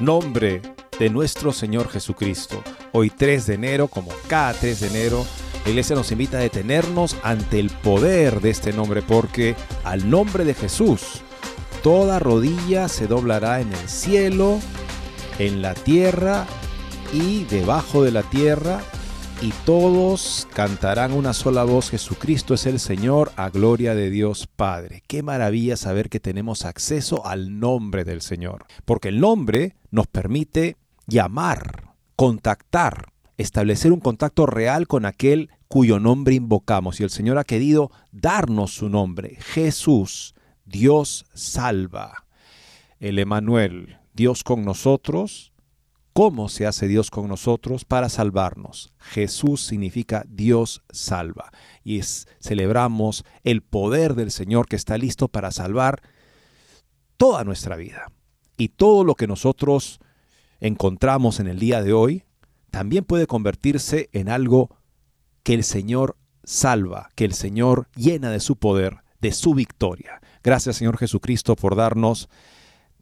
Nombre de nuestro Señor Jesucristo. Hoy 3 de enero, como cada 3 de enero, la iglesia nos invita a detenernos ante el poder de este nombre, porque al nombre de Jesús, toda rodilla se doblará en el cielo, en la tierra y debajo de la tierra, y todos cantarán una sola voz, Jesucristo es el Señor, a gloria de Dios Padre. Qué maravilla saber que tenemos acceso al nombre del Señor, porque el nombre nos permite llamar, contactar, establecer un contacto real con aquel cuyo nombre invocamos, y el Señor ha querido darnos su nombre, Jesús, Dios salva. El Emanuel, Dios con nosotros, ¿Cómo se hace Dios con nosotros para salvarnos? Jesús significa Dios salva. Y celebramos el poder del Señor que está listo para salvar toda nuestra vida. Y todo lo que nosotros encontramos en el día de hoy también puede convertirse en algo que el Señor salva, que el Señor llena de su poder, de su victoria. Gracias Señor Jesucristo por darnos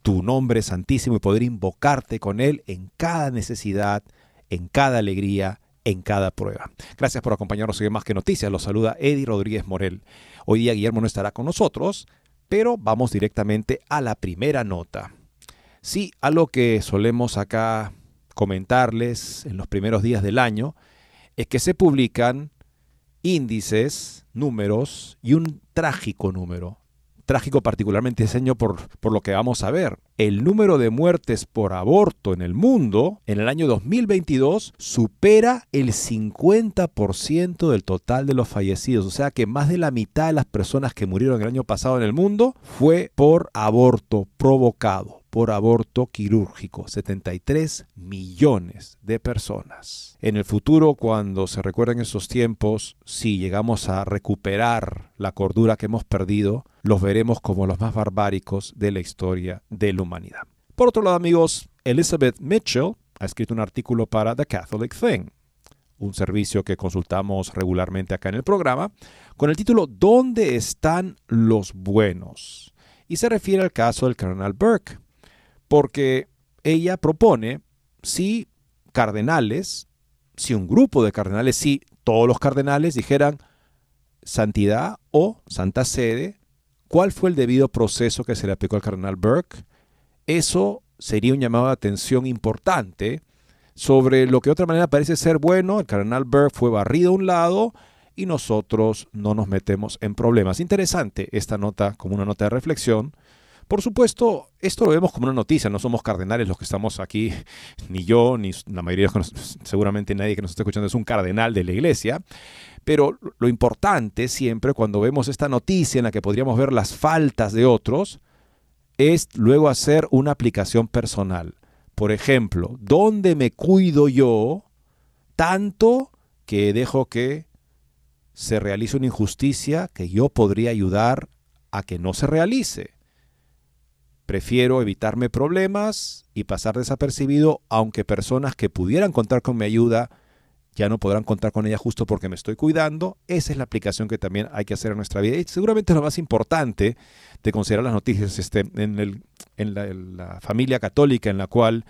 tu nombre santísimo y poder invocarte con Él en cada necesidad, en cada alegría, en cada prueba. Gracias por acompañarnos en Más que Noticias. Los saluda Eddie Rodríguez Morel. Hoy día Guillermo no estará con nosotros, pero vamos directamente a la primera nota. Sí, algo que solemos acá comentarles en los primeros días del año es que se publican índices, números y un trágico número trágico particularmente ese año por, por lo que vamos a ver. El número de muertes por aborto en el mundo en el año 2022 supera el 50% del total de los fallecidos. O sea que más de la mitad de las personas que murieron el año pasado en el mundo fue por aborto provocado por aborto quirúrgico, 73 millones de personas. En el futuro, cuando se recuerden esos tiempos, si llegamos a recuperar la cordura que hemos perdido, los veremos como los más barbáricos de la historia de la humanidad. Por otro lado, amigos, Elizabeth Mitchell ha escrito un artículo para The Catholic Thing, un servicio que consultamos regularmente acá en el programa, con el título ¿Dónde están los buenos? Y se refiere al caso del cardenal Burke, porque ella propone si cardenales, si un grupo de cardenales, si todos los cardenales dijeran santidad o santa sede, cuál fue el debido proceso que se le aplicó al cardenal Burke, eso sería un llamado de atención importante. Sobre lo que de otra manera parece ser bueno, el cardenal Burke fue barrido a un lado y nosotros no nos metemos en problemas. Interesante esta nota como una nota de reflexión por supuesto, esto lo vemos como una noticia, no somos cardenales los que estamos aquí, ni yo, ni la mayoría, seguramente nadie que nos está escuchando es un cardenal de la iglesia, pero lo importante siempre cuando vemos esta noticia en la que podríamos ver las faltas de otros, es luego hacer una aplicación personal. Por ejemplo, ¿dónde me cuido yo tanto que dejo que se realice una injusticia que yo podría ayudar a que no se realice? Prefiero evitarme problemas y pasar desapercibido, aunque personas que pudieran contar con mi ayuda ya no podrán contar con ella justo porque me estoy cuidando. Esa es la aplicación que también hay que hacer en nuestra vida. Y seguramente lo más importante de considerar las noticias este, en, el, en, la, familia católica en la cual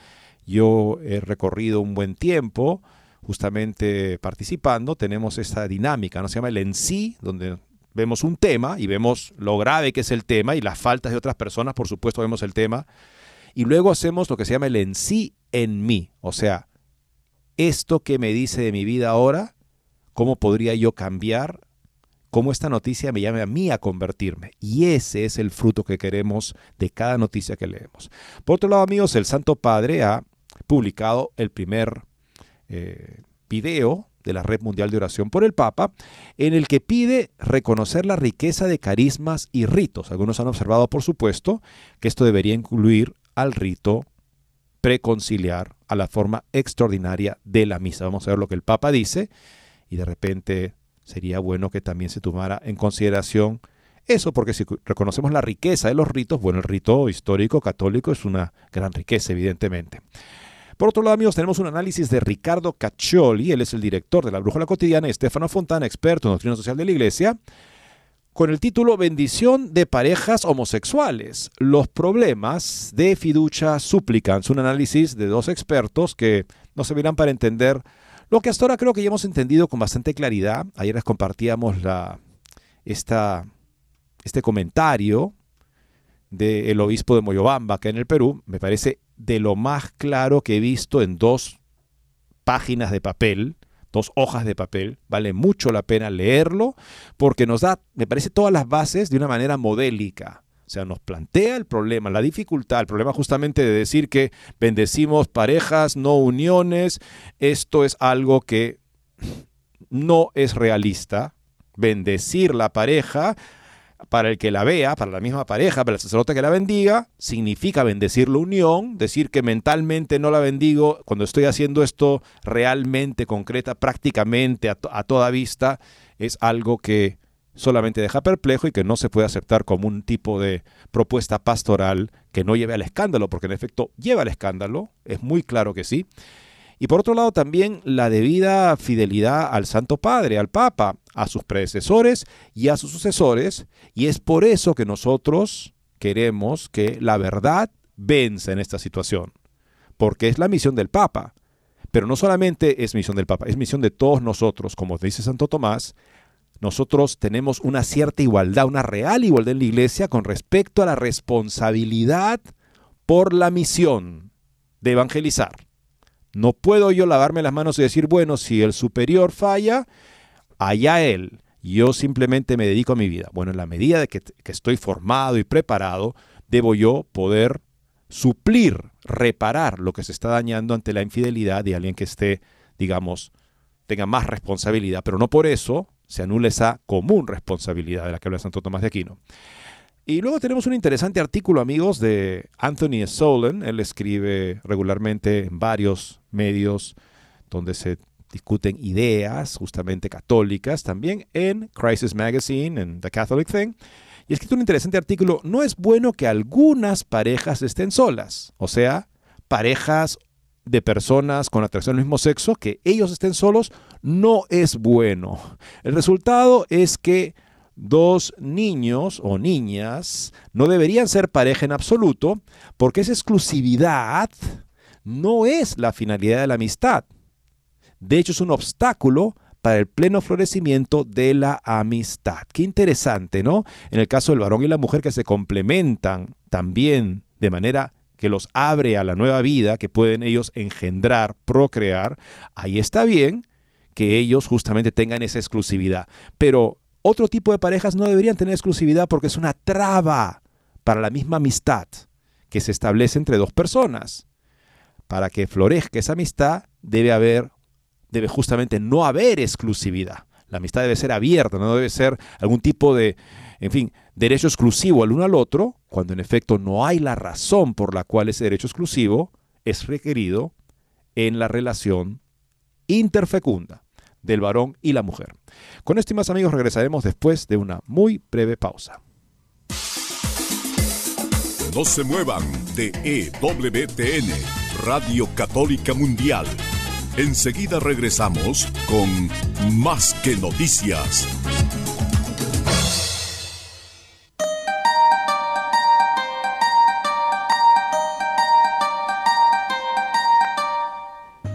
yo he recorrido un buen tiempo, justamente participando, tenemos esta dinámica, ¿no? Se llama el en sí, donde vemos un tema y vemos lo grave que es el tema y las faltas de otras personas, por supuesto vemos el tema. y luego hacemos lo que se llama el en sí en mí. O sea, esto que me dice de mi vida ahora, ¿cómo podría yo cambiar? ¿Cómo esta noticia me llama a mí a convertirme? Y ese es el fruto que queremos de cada noticia que leemos. Por otro lado, amigos, el Santo Padre ha publicado el primer eh, video de la Red Mundial de Oración por el Papa, en el que pide reconocer la riqueza de carismas y ritos. Algunos han observado, por supuesto, que esto debería incluir al rito preconciliar, a la forma extraordinaria de la misa. Vamos a ver lo que el Papa dice y de repente sería bueno que también se tomara en consideración eso, porque si reconocemos la riqueza de los ritos, bueno, el rito histórico católico es una gran riqueza, evidentemente. Por otro lado, amigos, tenemos un análisis de Ricardo Caccioli, él es el director de la Brújula Cotidiana, y Estefano Fontana, experto en doctrina social de la Iglesia, con el título Bendición de parejas homosexuales. Los problemas de fiducia súplica. Es un análisis de dos expertos que nos servirán para entender lo que hasta ahora creo que ya hemos entendido con bastante claridad. Ayer les compartíamos la, esta, este comentario del obispo de Moyobamba, que en el Perú, me parece de lo más claro que he visto en dos páginas de papel, dos hojas de papel. Vale mucho la pena leerlo porque nos da, me parece, todas las bases de una manera modélica. O sea, nos plantea el problema, la dificultad, el problema justamente de decir que bendecimos parejas, no uniones. Esto es algo que no es realista. Bendecir la pareja para el que la vea, para la misma pareja, para el sacerdote que la bendiga, significa bendecir la unión, decir que mentalmente no la bendigo cuando estoy haciendo esto realmente, concreta, prácticamente a, toda vista, es algo que solamente deja perplejo y que no se puede aceptar como un tipo de propuesta pastoral que no lleve al escándalo, porque en efecto lleva al escándalo, es muy claro que sí. Y por otro lado también la debida fidelidad al Santo Padre, al Papa, a sus predecesores y a sus sucesores. Y es por eso que nosotros queremos que la verdad vence en esta situación. Porque es la misión del Papa. Pero no solamente es misión del Papa, es misión de todos nosotros. Como dice Santo Tomás, nosotros tenemos una cierta igualdad, una real igualdad en la iglesia con respecto a la responsabilidad por la misión de evangelizar. No puedo yo lavarme las manos y decir, bueno, si el superior falla, allá él. Yo simplemente me dedico a mi vida. Bueno, en la medida de que, estoy formado y preparado, debo yo poder suplir, reparar lo que se está dañando ante la infidelidad de alguien que esté, digamos, tenga más responsabilidad, pero no por eso se anula esa común responsabilidad de la que habla Santo Tomás de Aquino. Y luego tenemos un interesante artículo, amigos, de Anthony Solon. Él escribe regularmente en varios medios donde se discuten ideas justamente católicas, también en Crisis Magazine, en The Catholic Thing. Y ha escrito un interesante artículo, no es bueno que algunas parejas estén solas, o sea, parejas de personas con atracción al mismo sexo, que ellos estén solos, no es bueno. El resultado es que dos niños o niñas no deberían ser pareja en absoluto porque esa exclusividad no es la finalidad de la amistad. De hecho, es un obstáculo para el pleno florecimiento de la amistad. Qué interesante, ¿no? En el caso del varón y la mujer que se complementan también de manera que los abre a la nueva vida, que pueden ellos engendrar, procrear, ahí está bien que ellos justamente tengan esa exclusividad. Pero otro tipo de parejas no deberían tener exclusividad porque es una traba para la misma amistad que se establece entre dos personas. Para que florezca esa amistad debe haber, debe justamente no haber exclusividad. La amistad debe ser abierta, no debe ser algún tipo de, en fin, derecho exclusivo al uno al otro, cuando en efecto no hay la razón por la cual ese derecho exclusivo es requerido en la relación interfecunda del varón y la mujer. Con esto más amigos regresaremos después de una muy breve pausa. No se muevan de EWTN, Radio Católica Mundial. Enseguida regresamos con Más que Noticias.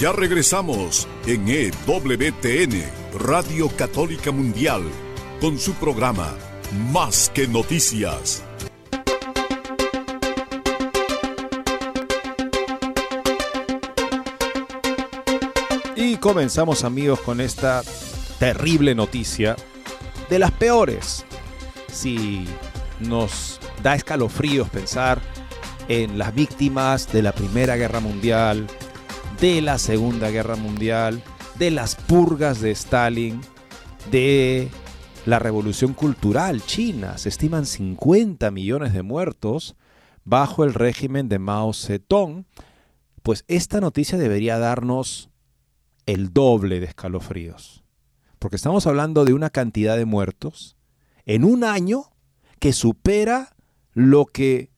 Ya regresamos en EWTN, Radio Católica Mundial, con su programa Más que Noticias. Y comenzamos amigos con esta terrible noticia de las peores. Si nos da escalofríos pensar en las víctimas de la Primera Guerra Mundial, de la Segunda Guerra Mundial, de las purgas de Stalin, de la revolución cultural china. Se estiman 50 millones de muertos bajo el régimen de Mao Zedong. Pues esta noticia debería darnos el doble de escalofríos. Porque estamos hablando de una cantidad de muertos en un año que supera lo que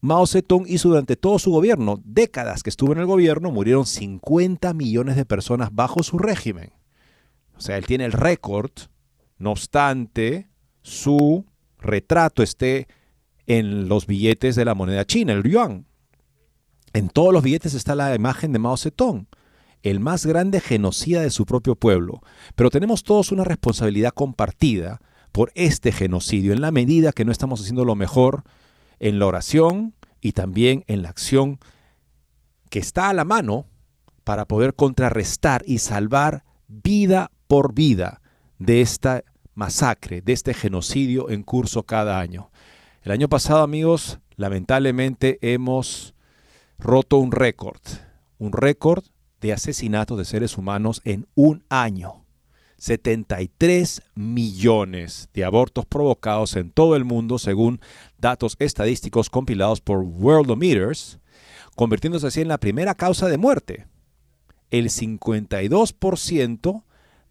Mao Zedong hizo durante todo su gobierno. Décadas que estuvo en el gobierno, murieron 50 millones de personas bajo su régimen. O sea, él tiene el récord, no obstante, su retrato esté en los billetes de la moneda china, el yuan. En todos los billetes está la imagen de Mao Zedong, el más grande genocida de su propio pueblo. Pero tenemos todos una responsabilidad compartida por este genocidio, en la medida que no estamos haciendo lo mejor en la oración, y también en la acción que está a la mano para poder contrarrestar y salvar vida por vida de esta masacre, de este genocidio en curso cada año. El año pasado, amigos, lamentablemente hemos roto un récord, un récord de asesinatos de seres humanos en un año. 73 millones de abortos provocados en todo el mundo según datos estadísticos compilados por Worldometers, convirtiéndose así en la primera causa de muerte. El 52%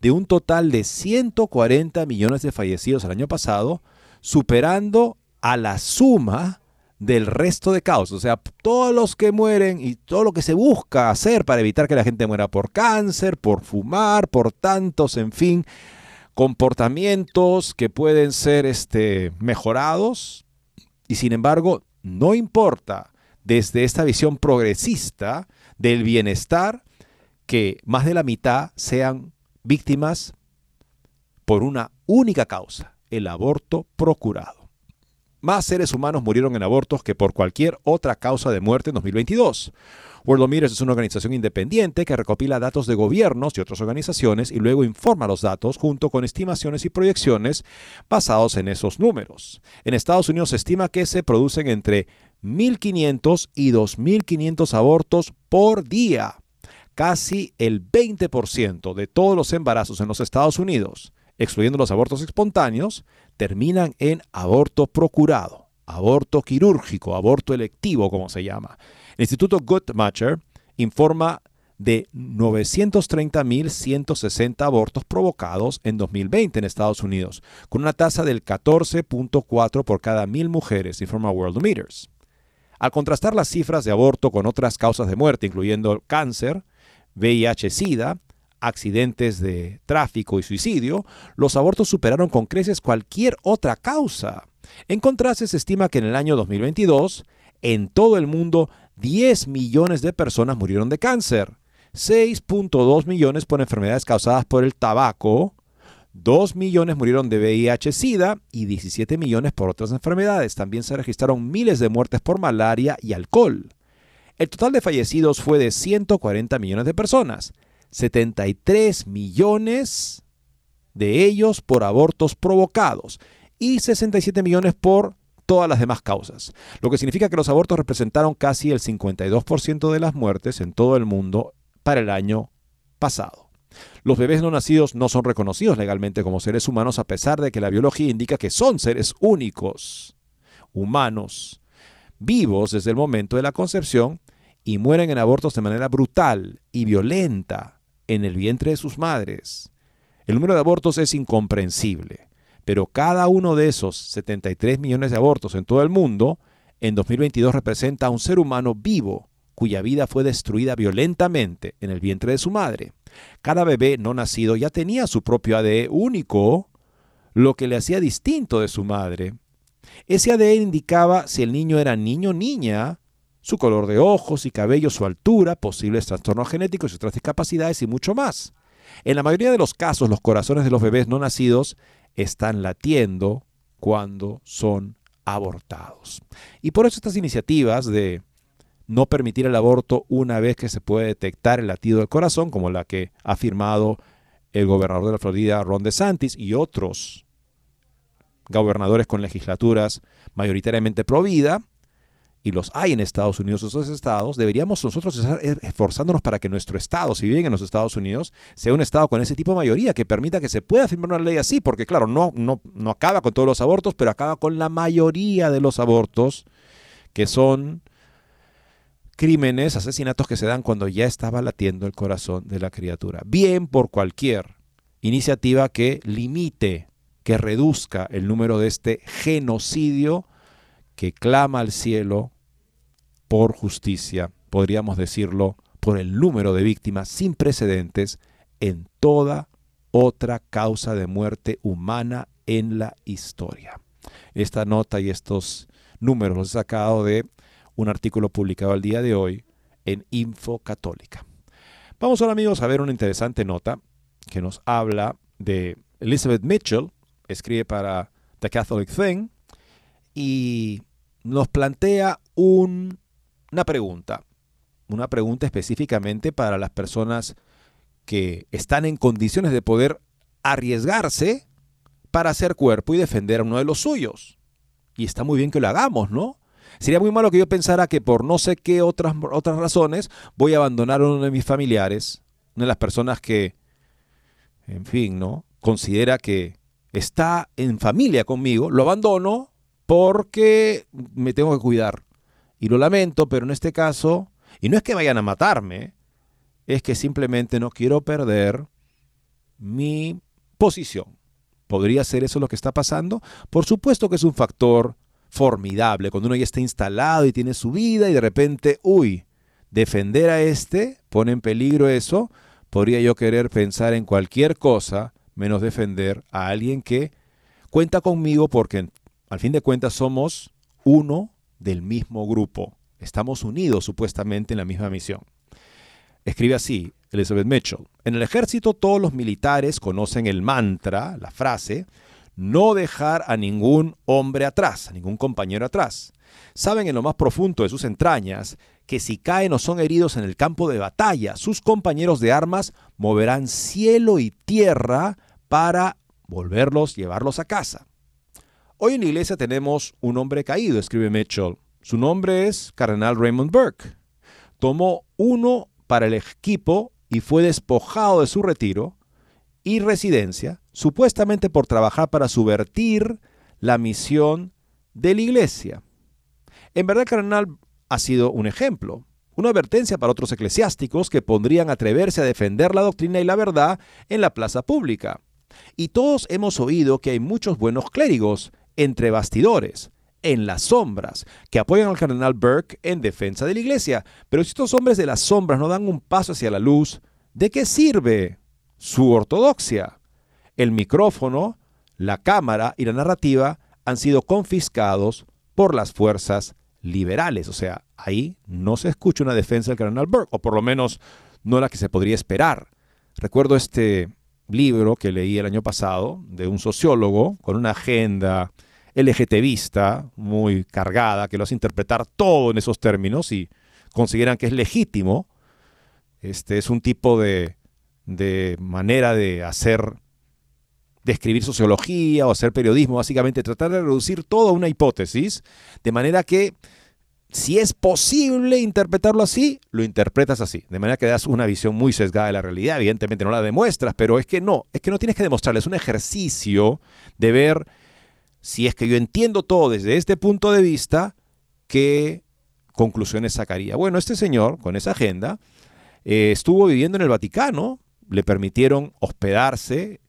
de un total de 140 millones de fallecidos el año pasado, superando a la suma del resto de causas. O sea, todos los que mueren y todo lo que se busca hacer para evitar que la gente muera por cáncer, por fumar, por tantos, en fin, comportamientos que pueden ser este, mejorados. Y sin embargo, no importa desde esta visión progresista del bienestar que más de la mitad sean víctimas por una única causa, el aborto procurado. Más seres humanos murieron en abortos que por cualquier otra causa de muerte en 2022. Worldometers es una organización independiente que recopila datos de gobiernos y otras organizaciones y luego informa los datos junto con estimaciones y proyecciones basados en esos números. En Estados Unidos se estima que se producen entre 1.500 y 2.500 abortos por día, casi el 20% de todos los embarazos en los Estados Unidos excluyendo los abortos espontáneos, terminan en aborto procurado, aborto quirúrgico, aborto electivo, como se llama. El Instituto Guttmacher informa de 930.160 abortos provocados en 2020 en Estados Unidos, con una tasa del 14.4 por cada mil mujeres, informa Worldometers. Al contrastar las cifras de aborto con otras causas de muerte, incluyendo cáncer, VIH-Sida, accidentes de tráfico y suicidio, los abortos superaron con creces cualquier otra causa. En contraste, se estima que en el año 2022, en todo el mundo, 10 millones de personas murieron de cáncer, 6.2 millones por enfermedades causadas por el tabaco, 2 millones murieron de VIH-Sida y 17 millones por otras enfermedades. También se registraron miles de muertes por malaria y alcohol. El total de fallecidos fue de 140 millones de personas, 73 millones de ellos por abortos provocados y 67 millones por todas las demás causas, lo que significa que los abortos representaron casi el 52% de las muertes en todo el mundo para el año pasado. Los bebés no nacidos no son reconocidos legalmente como seres humanos a pesar de que la biología indica que son seres únicos, humanos, vivos desde el momento de la concepción y mueren en abortos de manera brutal y violenta en el vientre de sus madres. El número de abortos es incomprensible, pero cada uno de esos 73 millones de abortos en todo el mundo en 2022 representa a un ser humano vivo cuya vida fue destruida violentamente en el vientre de su madre. Cada bebé no nacido ya tenía su propio ADN único, lo que le hacía distinto de su madre. Ese ADN indicaba si el niño era niño o niña, su color de ojos y cabello, su altura, posibles trastornos genéticos y otras discapacidades y mucho más. En la mayoría de los casos, los corazones de los bebés no nacidos están latiendo cuando son abortados. Y por eso estas iniciativas de no permitir el aborto una vez que se puede detectar el latido del corazón, como la que ha firmado el gobernador de la Florida, Ron DeSantis, y otros gobernadores con legislaturas mayoritariamente pro vida, y los hay en Estados Unidos, esos estados, deberíamos nosotros estar esforzándonos para que nuestro estado, si viven en los Estados Unidos, sea un estado con ese tipo de mayoría que permita que se pueda firmar una ley así, porque claro, no, no, no acaba con todos los abortos, pero acaba con la mayoría de los abortos que son crímenes, asesinatos que se dan cuando ya estaba latiendo el corazón de la criatura. Bien por cualquier iniciativa que limite, que reduzca el número de este genocidio que clama al cielo por justicia, podríamos decirlo, por el número de víctimas sin precedentes en toda otra causa de muerte humana en la historia. Esta nota y estos números los he sacado de un artículo publicado el día de hoy en Info Católica. Vamos ahora amigos a ver una interesante nota que nos habla de Elizabeth Mitchell, escribe para The Catholic Thing y nos plantea un una pregunta, una pregunta específicamente para las personas que están en condiciones de poder arriesgarse para hacer cuerpo y defender a uno de los suyos. Y está muy bien que lo hagamos, ¿no? Sería muy malo que yo pensara que por no sé qué otras, otras razones voy a abandonar a uno de mis familiares, una de las personas que, en fin, ¿no? Considera que está en familia conmigo, lo abandono porque me tengo que cuidar. Y lo lamento, pero en este caso, y no es que vayan a matarme, es que simplemente no quiero perder mi posición. ¿Podría ser eso lo que está pasando? Por supuesto que es un factor formidable cuando uno ya está instalado y tiene su vida y de repente, uy, defender a este pone en peligro eso. Podría yo querer pensar en cualquier cosa menos defender a alguien que cuenta conmigo porque al fin de cuentas somos uno del mismo grupo. Estamos unidos supuestamente en la misma misión. Escribe así Elizabeth Mitchell. En el ejército todos los militares conocen el mantra, la frase, no dejar a ningún hombre atrás, a ningún compañero atrás. Saben en lo más profundo de sus entrañas que si caen o son heridos en el campo de batalla, sus compañeros de armas moverán cielo y tierra para volverlos, llevarlos a casa. Hoy en la iglesia tenemos un hombre caído, escribe Mitchell. Su nombre es Cardenal Raymond Burke. Tomó uno para el equipo y fue despojado de su retiro y residencia, supuestamente por trabajar para subvertir la misión de la iglesia. En verdad, Cardenal ha sido un ejemplo, una advertencia para otros eclesiásticos que podrían atreverse a defender la doctrina y la verdad en la plaza pública. Y todos hemos oído que hay muchos buenos clérigos entre bastidores, en las sombras, que apoyan al cardenal Burke en defensa de la iglesia. Pero si estos hombres de las sombras no dan un paso hacia la luz, ¿de qué sirve su ortodoxia? El micrófono, la cámara y la narrativa han sido confiscados por las fuerzas liberales. O sea, ahí no se escucha una defensa del cardenal Burke, o por lo menos no la que se podría esperar. Recuerdo este libro que leí el año pasado de un sociólogo con una agenda LGTBista muy cargada, que lo hace interpretar todo en esos términos y consideran que es legítimo. Este es un tipo de, de manera de hacer escribir sociología o hacer periodismo, básicamente tratar de reducir todo a una hipótesis, de manera que si es posible interpretarlo así, lo interpretas así. De manera que das una visión muy sesgada de la realidad. Evidentemente no la demuestras, pero es que no, es que no tienes que demostrarla. Es un ejercicio de ver si es que yo entiendo todo desde este punto de vista, qué conclusiones sacaría. Bueno, este señor, con esa agenda, eh, estuvo viviendo en el Vaticano, le permitieron hospedarse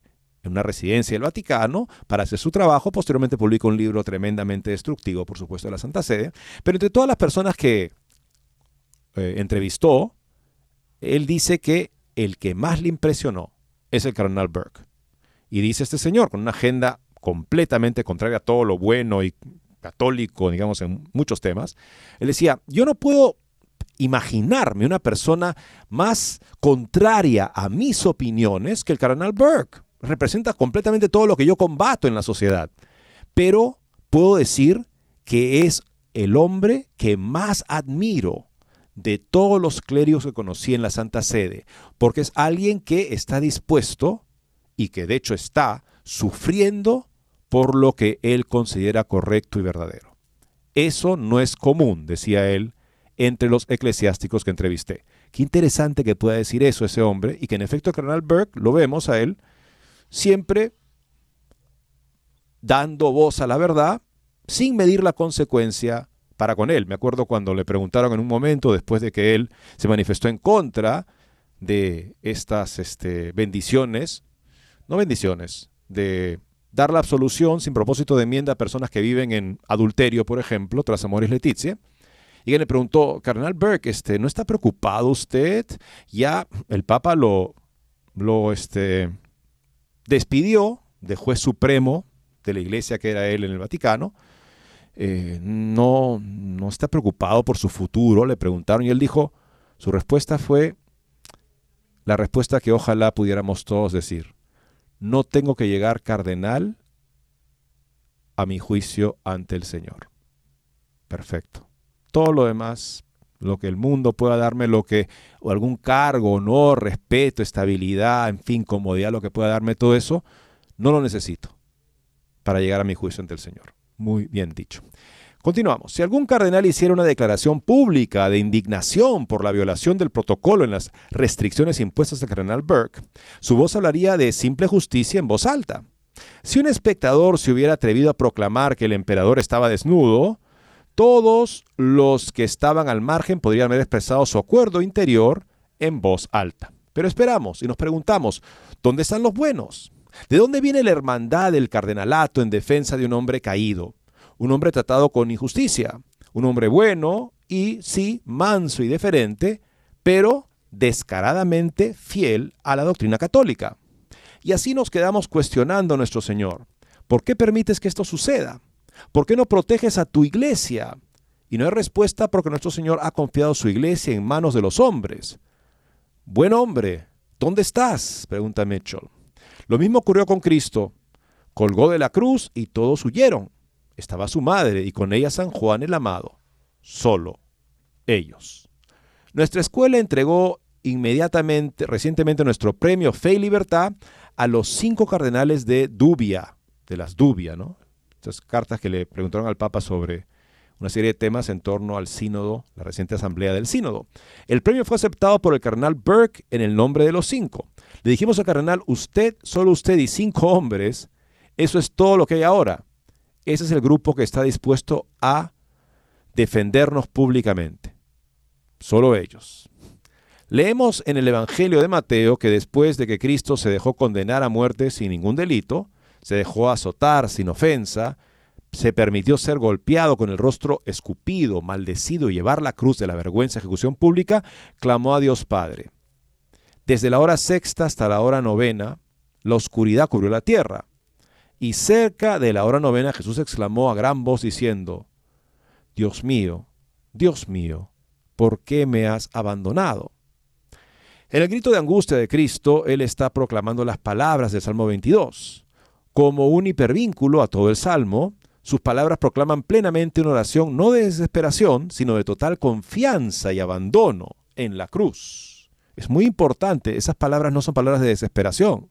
en una residencia del Vaticano para hacer su trabajo. Posteriormente publicó un libro tremendamente destructivo, por supuesto, de la Santa Sede. Pero entre todas las personas que eh, entrevistó, él dice que el que más le impresionó es el cardenal Burke. Y dice este señor, con una agenda completamente contraria a todo lo bueno y católico, digamos, en muchos temas, él decía, yo no puedo imaginarme una persona más contraria a mis opiniones que el cardenal Burke representa completamente todo lo que yo combato en la sociedad. Pero puedo decir que es el hombre que más admiro de todos los clérigos que conocí en la Santa Sede, porque es alguien que está dispuesto y que de hecho está sufriendo por lo que él considera correcto y verdadero. Eso no es común, decía él, entre los eclesiásticos que entrevisté. Qué interesante que pueda decir eso ese hombre y que en efecto el cardenal Burke lo vemos a él siempre dando voz a la verdad sin medir la consecuencia para con él. Me acuerdo cuando le preguntaron en un momento, después de que él se manifestó en contra de estas este, bendiciones, no bendiciones, de dar la absolución sin propósito de enmienda a personas que viven en adulterio, por ejemplo, tras Amoris Leticia. Y él le preguntó, Cardenal Burke, este, ¿no está preocupado usted? Ya el Papa lo, lo, este, despidió de juez supremo de la iglesia que era él en el Vaticano. Eh, no, no está preocupado por su futuro, le preguntaron y él dijo, su respuesta fue la respuesta que ojalá pudiéramos todos decir. No tengo que llegar cardenal a mi juicio ante el Señor. Perfecto. Todo lo demás lo que el mundo pueda darme, lo que, o algún cargo, honor, respeto, estabilidad, en fin, comodidad, lo que pueda darme todo eso, no lo necesito para llegar a mi juicio ante el Señor. Muy bien dicho. Continuamos. Si algún cardenal hiciera una declaración pública de indignación por la violación del protocolo en las restricciones impuestas al cardenal Burke, su voz hablaría de simple justicia en voz alta. Si un espectador se hubiera atrevido a proclamar que el emperador estaba desnudo, todos los que estaban al margen podrían haber expresado su acuerdo interior en voz alta. Pero esperamos y nos preguntamos, ¿dónde están los buenos? ¿De dónde viene la hermandad del cardenalato en defensa de un hombre caído? Un hombre tratado con injusticia, un hombre bueno y, sí, manso y deferente, pero descaradamente fiel a la doctrina católica. Y así nos quedamos cuestionando a nuestro Señor. ¿Por qué permites que esto suceda? ¿Por qué no proteges a tu iglesia? Y no hay respuesta porque nuestro Señor ha confiado su iglesia en manos de los hombres. Buen hombre, ¿dónde estás? pregunta Mitchell. Lo mismo ocurrió con Cristo. Colgó de la cruz y todos huyeron. Estaba su madre y con ella San Juan el amado. Solo ellos. Nuestra escuela entregó inmediatamente, recientemente, nuestro premio Fe y Libertad a los cinco cardenales de Dubia, de las Dubia, ¿no? cartas que le preguntaron al Papa sobre una serie de temas en torno al sínodo, la reciente asamblea del sínodo. El premio fue aceptado por el cardenal Burke en el nombre de los cinco. Le dijimos al cardenal, usted, solo usted y cinco hombres, eso es todo lo que hay ahora. Ese es el grupo que está dispuesto a defendernos públicamente. Solo ellos. Leemos en el Evangelio de Mateo que después de que Cristo se dejó condenar a muerte sin ningún delito, se dejó azotar sin ofensa, se permitió ser golpeado con el rostro escupido, maldecido y llevar la cruz de la vergüenza ejecución pública, clamó a Dios Padre. Desde la hora sexta hasta la hora novena, la oscuridad cubrió la tierra. Y cerca de la hora novena Jesús exclamó a gran voz diciendo, Dios mío, Dios mío, ¿por qué me has abandonado? En el grito de angustia de Cristo, Él está proclamando las palabras del Salmo 22. Como un hipervínculo a todo el Salmo, sus palabras proclaman plenamente una oración no de desesperación, sino de total confianza y abandono en la cruz. Es muy importante, esas palabras no son palabras de desesperación,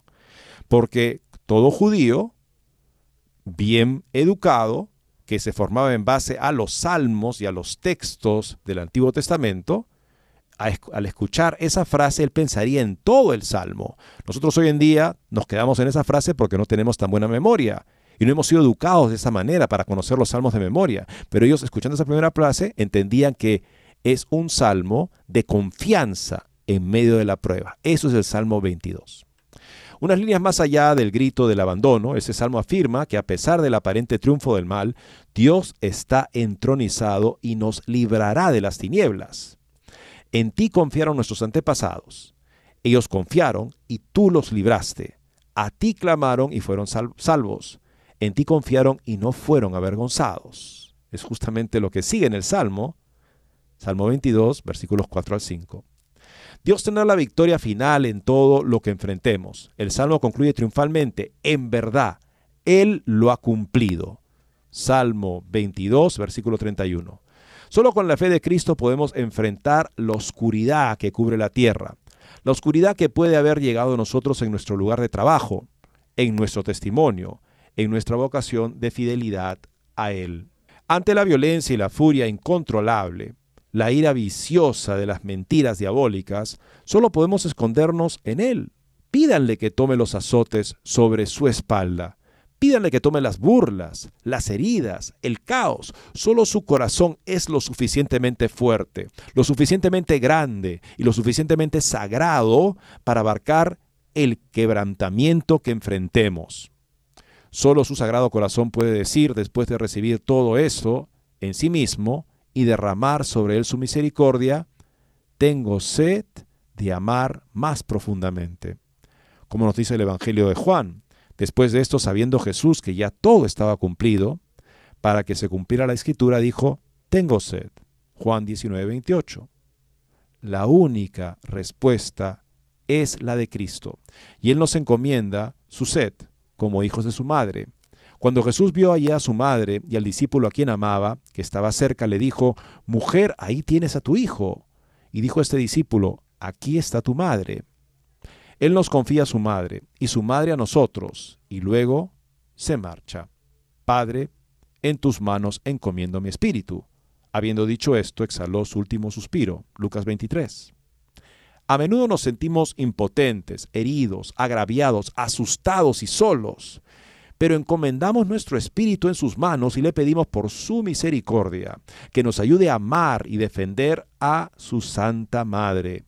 porque todo judío, bien educado, que se formaba en base a los salmos y a los textos del Antiguo Testamento, al escuchar esa frase, él pensaría en todo el salmo. Nosotros hoy en día nos quedamos en esa frase porque no tenemos tan buena memoria y no hemos sido educados de esa manera para conocer los salmos de memoria. Pero ellos, escuchando esa primera frase, entendían que es un salmo de confianza en medio de la prueba. Eso es el Salmo 22. Unas líneas más allá del grito del abandono, ese salmo afirma que a pesar del aparente triunfo del mal, Dios está entronizado y nos librará de las tinieblas. En ti confiaron nuestros antepasados. Ellos confiaron y tú los libraste. A ti clamaron y fueron salvos. En ti confiaron y no fueron avergonzados. Es justamente lo que sigue en el Salmo, Salmo 22, versículos 4 al 5. Dios tendrá la victoria final en todo lo que enfrentemos. El Salmo concluye triunfalmente, en verdad, Él lo ha cumplido. Salmo 22, versículo 31. Solo con la fe de Cristo podemos enfrentar la oscuridad que cubre la tierra, la oscuridad que puede haber llegado a nosotros en nuestro lugar de trabajo, en nuestro testimonio, en nuestra vocación de fidelidad a Él. Ante la violencia y la furia incontrolable, la ira viciosa de las mentiras diabólicas, solo podemos escondernos en Él. Pídanle que tome los azotes sobre su espalda. Pídanle que tome las burlas, las heridas, el caos. Solo su corazón es lo suficientemente fuerte, lo suficientemente grande y lo suficientemente sagrado para abarcar el quebrantamiento que enfrentemos. Solo su sagrado corazón puede decir, después de recibir todo eso en sí mismo y derramar sobre él su misericordia, tengo sed de amar más profundamente. Como nos dice el Evangelio de Juan, Después de esto, sabiendo Jesús que ya todo estaba cumplido, para que se cumpliera la escritura, dijo, tengo sed. Juan 19, 28. La única respuesta es la de Cristo. Y Él nos encomienda su sed, como hijos de su madre. Cuando Jesús vio allá a su madre y al discípulo a quien amaba, que estaba cerca, le dijo, Mujer, ahí tienes a tu hijo. Y dijo este discípulo, Aquí está tu madre. Él nos confía a su madre y su madre a nosotros, y luego se marcha. Padre, en tus manos encomiendo mi espíritu. Habiendo dicho esto, exhaló su último suspiro. Lucas 23. A menudo nos sentimos impotentes, heridos, agraviados, asustados y solos, pero encomendamos nuestro espíritu en sus manos y le pedimos por su misericordia que nos ayude a amar y defender a su Santa Madre.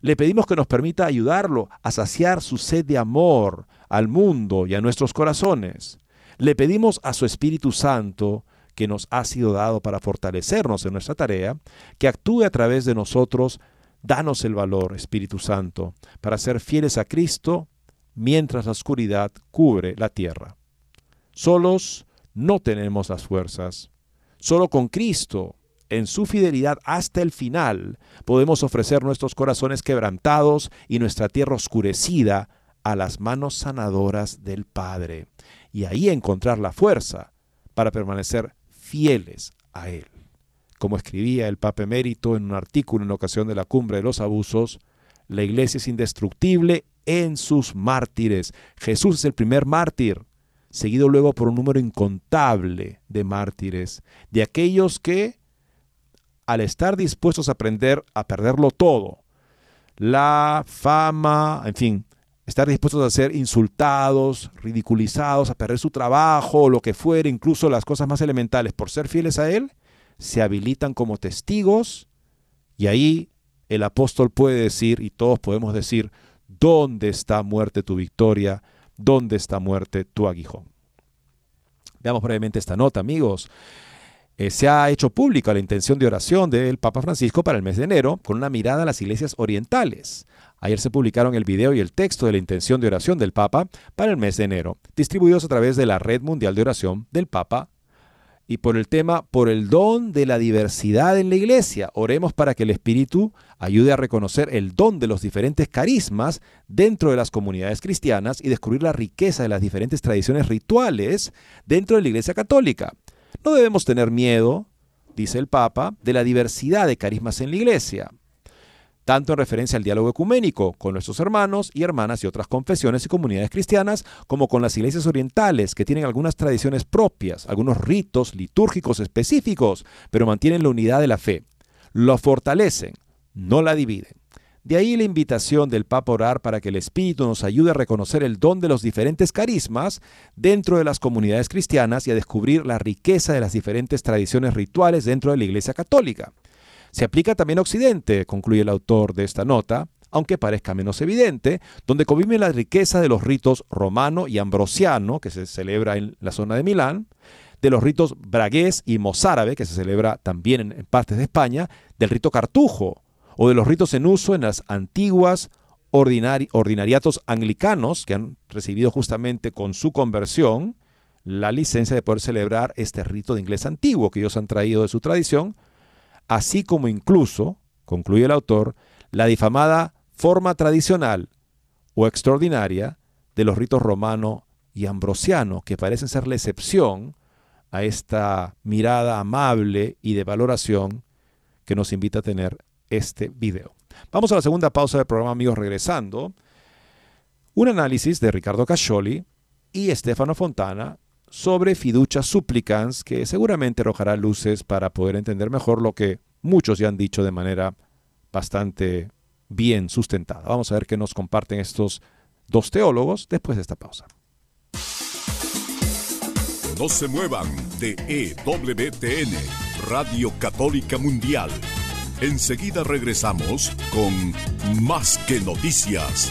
Le pedimos que nos permita ayudarlo a saciar su sed de amor al mundo y a nuestros corazones. Le pedimos a su Espíritu Santo, que nos ha sido dado para fortalecernos en nuestra tarea, que actúe a través de nosotros. Danos el valor, Espíritu Santo, para ser fieles a Cristo mientras la oscuridad cubre la tierra. Solos no tenemos las fuerzas. Solo con Cristo en su fidelidad hasta el final, podemos ofrecer nuestros corazones quebrantados y nuestra tierra oscurecida a las manos sanadoras del Padre, y ahí encontrar la fuerza para permanecer fieles a Él. Como escribía el Papa Emérito en un artículo en ocasión de la cumbre de los abusos, la iglesia es indestructible en sus mártires. Jesús es el primer mártir, seguido luego por un número incontable de mártires, de aquellos que al estar dispuestos a aprender a perderlo todo, la fama, en fin, estar dispuestos a ser insultados, ridiculizados, a perder su trabajo, lo que fuere, incluso las cosas más elementales, por ser fieles a Él, se habilitan como testigos y ahí el apóstol puede decir, y todos podemos decir, ¿dónde está muerte tu victoria? ¿Dónde está muerte tu aguijón? Veamos brevemente esta nota, amigos. Eh, se ha hecho pública la intención de oración del Papa Francisco para el mes de enero con una mirada a las iglesias orientales. Ayer se publicaron el video y el texto de la intención de oración del Papa para el mes de enero, distribuidos a través de la Red Mundial de Oración del Papa. Y por el tema, por el don de la diversidad en la iglesia, oremos para que el Espíritu ayude a reconocer el don de los diferentes carismas dentro de las comunidades cristianas y descubrir la riqueza de las diferentes tradiciones rituales dentro de la iglesia católica. No debemos tener miedo, dice el Papa, de la diversidad de carismas en la iglesia. Tanto en referencia al diálogo ecuménico con nuestros hermanos y hermanas de otras confesiones y comunidades cristianas, como con las iglesias orientales, que tienen algunas tradiciones propias, algunos ritos litúrgicos específicos, pero mantienen la unidad de la fe. Lo fortalecen, no la dividen. De ahí la invitación del Papa a orar para que el Espíritu nos ayude a reconocer el don de los diferentes carismas dentro de las comunidades cristianas y a descubrir la riqueza de las diferentes tradiciones rituales dentro de la Iglesia Católica. Se aplica también a Occidente, concluye el autor de esta nota, aunque parezca menos evidente, donde convive la riqueza de los ritos romano y ambrosiano, que se celebra en la zona de Milán, de los ritos bragués y mozárabe, que se celebra también en, partes de España, del rito cartujo, o de los ritos en uso en las antiguas ordinariatos anglicanos, que han recibido justamente con su conversión la licencia de poder celebrar este rito de inglés antiguo que ellos han traído de su tradición, así como incluso, concluye el autor, la difamada forma tradicional o extraordinaria de los ritos romano y ambrosiano, que parecen ser la excepción a esta mirada amable y de valoración que nos invita a tener este video. Vamos a la segunda pausa del programa, amigos, regresando. Un análisis de Ricardo Cascioli y Estefano Fontana sobre fiducia supplicans que seguramente arrojará luces para poder entender mejor lo que muchos ya han dicho de manera bastante bien sustentada. Vamos a ver qué nos comparten estos dos teólogos después de esta pausa. No se muevan de EWTN, Radio Católica Mundial. Enseguida regresamos con Más que Noticias.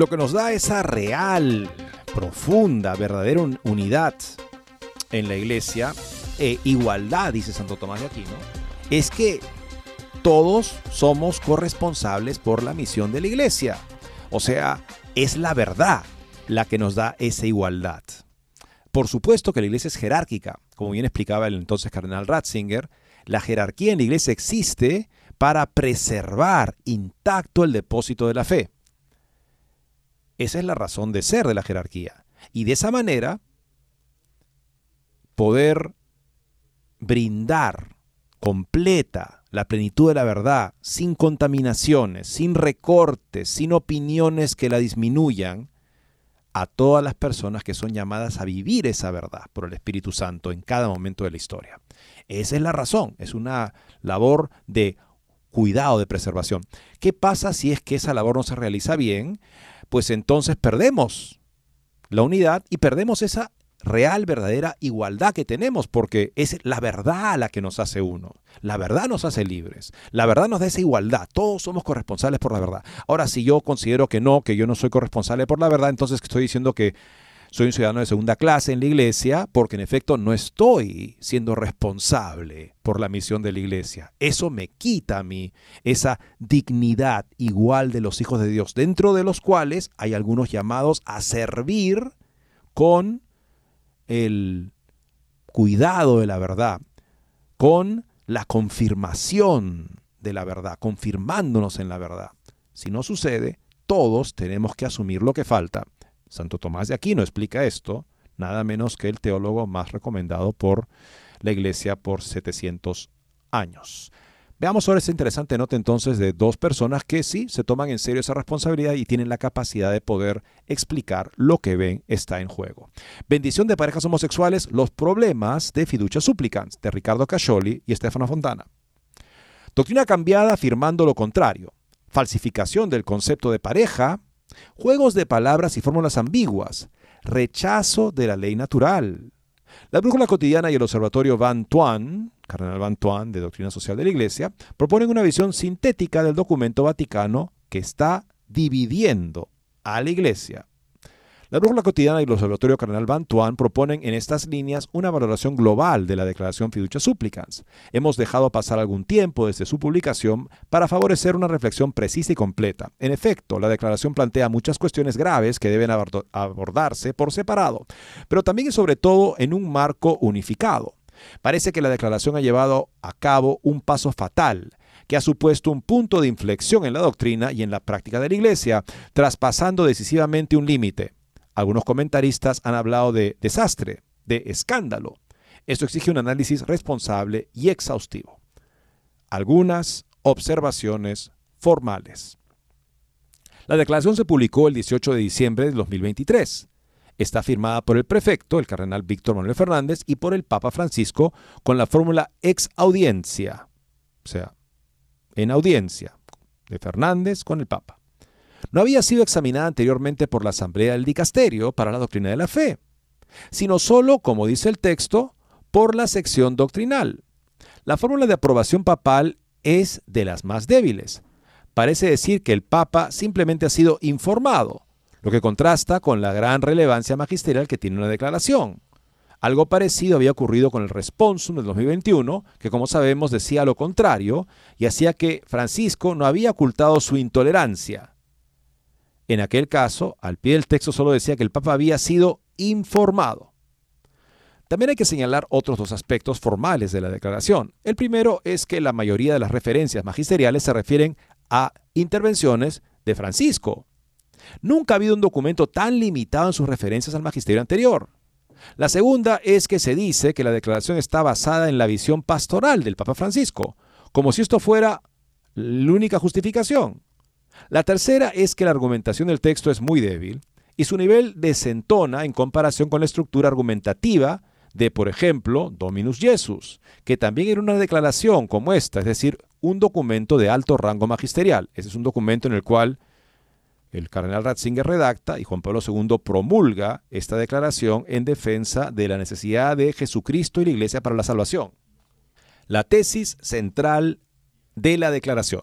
Lo que nos da esa real, profunda, verdadera unidad en la iglesia, e igualdad, dice Santo Tomás de Aquino, es que todos somos corresponsables por la misión de la iglesia. O sea, es la verdad la que nos da esa igualdad. Por supuesto que la iglesia es jerárquica, como bien explicaba el entonces cardenal Ratzinger, la jerarquía en la iglesia existe para preservar intacto el depósito de la fe. Esa es la razón de ser de la jerarquía. Y de esa manera, poder brindar completa la plenitud de la verdad, sin contaminaciones, sin recortes, sin opiniones que la disminuyan, a todas las personas que son llamadas a vivir esa verdad por el Espíritu Santo en cada momento de la historia. Esa es la razón, es una labor de cuidado, de preservación. ¿Qué pasa si es que esa labor no se realiza bien? Pues entonces perdemos la unidad y perdemos esa real, verdadera igualdad que tenemos, porque es la verdad la que nos hace uno. La verdad nos hace libres. La verdad nos da esa igualdad. Todos somos corresponsables por la verdad. Ahora, si yo considero que no, que yo no soy corresponsable por la verdad, entonces estoy diciendo que Soy un ciudadano de segunda clase en la iglesia porque en efecto no estoy siendo responsable por la misión de la iglesia. Eso me quita a mí esa dignidad igual de los hijos de Dios, dentro de los cuales hay algunos llamados a servir con el cuidado de la verdad, con la confirmación de la verdad, confirmándonos en la verdad. Si no sucede, todos tenemos que asumir lo que falta. Santo Tomás de Aquino explica esto, nada menos que el teólogo más recomendado por la Iglesia por 700 años. Veamos ahora esta interesante nota entonces de dos personas que sí se toman en serio esa responsabilidad y tienen la capacidad de poder explicar lo que ven está en juego. Bendición de parejas homosexuales, los problemas de fiducia supplicans de Ricardo Cascioli y Stefano Fontana. Doctrina cambiada afirmando lo contrario. Falsificación del concepto de pareja. Juegos de palabras y fórmulas ambiguas. Rechazo de la ley natural. La brújula cotidiana y el observatorio Van Tuan, Cardenal Van Tuan de Doctrina Social de la Iglesia, proponen una visión sintética del documento vaticano que está dividiendo a la Iglesia la Brújula Cotidiana y el Observatorio Cardenal Bantuan proponen en estas líneas una valoración global de la Declaración Fiducia Supplicans. Hemos dejado pasar algún tiempo desde su publicación para favorecer una reflexión precisa y completa. En efecto, la declaración plantea muchas cuestiones graves que deben abordarse por separado, pero también y sobre todo en un marco unificado. Parece que la declaración ha llevado a cabo un paso fatal que ha supuesto un punto de inflexión en la doctrina y en la práctica de la Iglesia, traspasando decisivamente un límite. Algunos comentaristas han hablado de desastre, de escándalo. Esto exige un análisis responsable y exhaustivo. Algunas observaciones formales. La declaración se publicó el 18 de diciembre de 2023. Está firmada por el prefecto, el cardenal Víctor Manuel Fernández, y por el Papa Francisco con la fórmula ex audiencia, o sea, en audiencia de Fernández con el Papa no había sido examinada anteriormente por la Asamblea del Dicasterio para la Doctrina de la Fe, sino solo, como dice el texto, por la sección doctrinal. La fórmula de aprobación papal es de las más débiles. Parece decir que el Papa simplemente ha sido informado, lo que contrasta con la gran relevancia magisterial que tiene una declaración. Algo parecido había ocurrido con el Responsum del 2021, que como sabemos decía lo contrario y hacía que Francisco no había ocultado su intolerancia, en aquel caso, al pie del texto solo decía que el Papa había sido informado. También hay que señalar otros dos aspectos formales de la declaración. El primero es que la mayoría de las referencias magisteriales se refieren a intervenciones de Francisco. Nunca ha habido un documento tan limitado en sus referencias al magisterio anterior. La segunda es que se dice que la declaración está basada en la visión pastoral del Papa Francisco, como si esto fuera la única justificación. La tercera es que la argumentación del texto es muy débil y su nivel desentona en comparación con la estructura argumentativa de, por ejemplo, Dominus Jesus, que también era una declaración como esta, es decir, un documento de alto rango magisterial. Ese es un documento en el cual el cardenal Ratzinger redacta y Juan Pablo II promulga esta declaración en defensa de la necesidad de Jesucristo y la Iglesia para la salvación. La tesis central de la declaración.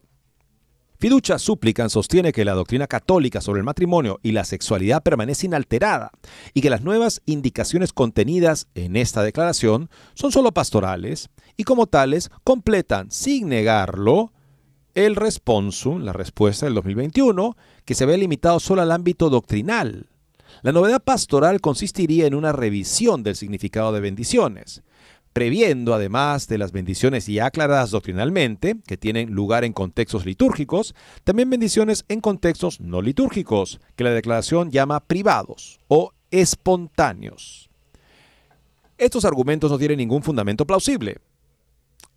Fiducia Supplican sostiene que la doctrina católica sobre el matrimonio y la sexualidad permanece inalterada y que las nuevas indicaciones contenidas en esta declaración son solo pastorales y como tales completan, sin negarlo, el responsum, la respuesta del 2021, que se ve limitado solo al ámbito doctrinal. La novedad pastoral consistiría en una revisión del significado de bendiciones, previendo además de las bendiciones ya aclaradas doctrinalmente, que tienen lugar en contextos litúrgicos, también bendiciones en contextos no litúrgicos, que la declaración llama privados o espontáneos. Estos argumentos no tienen ningún fundamento plausible.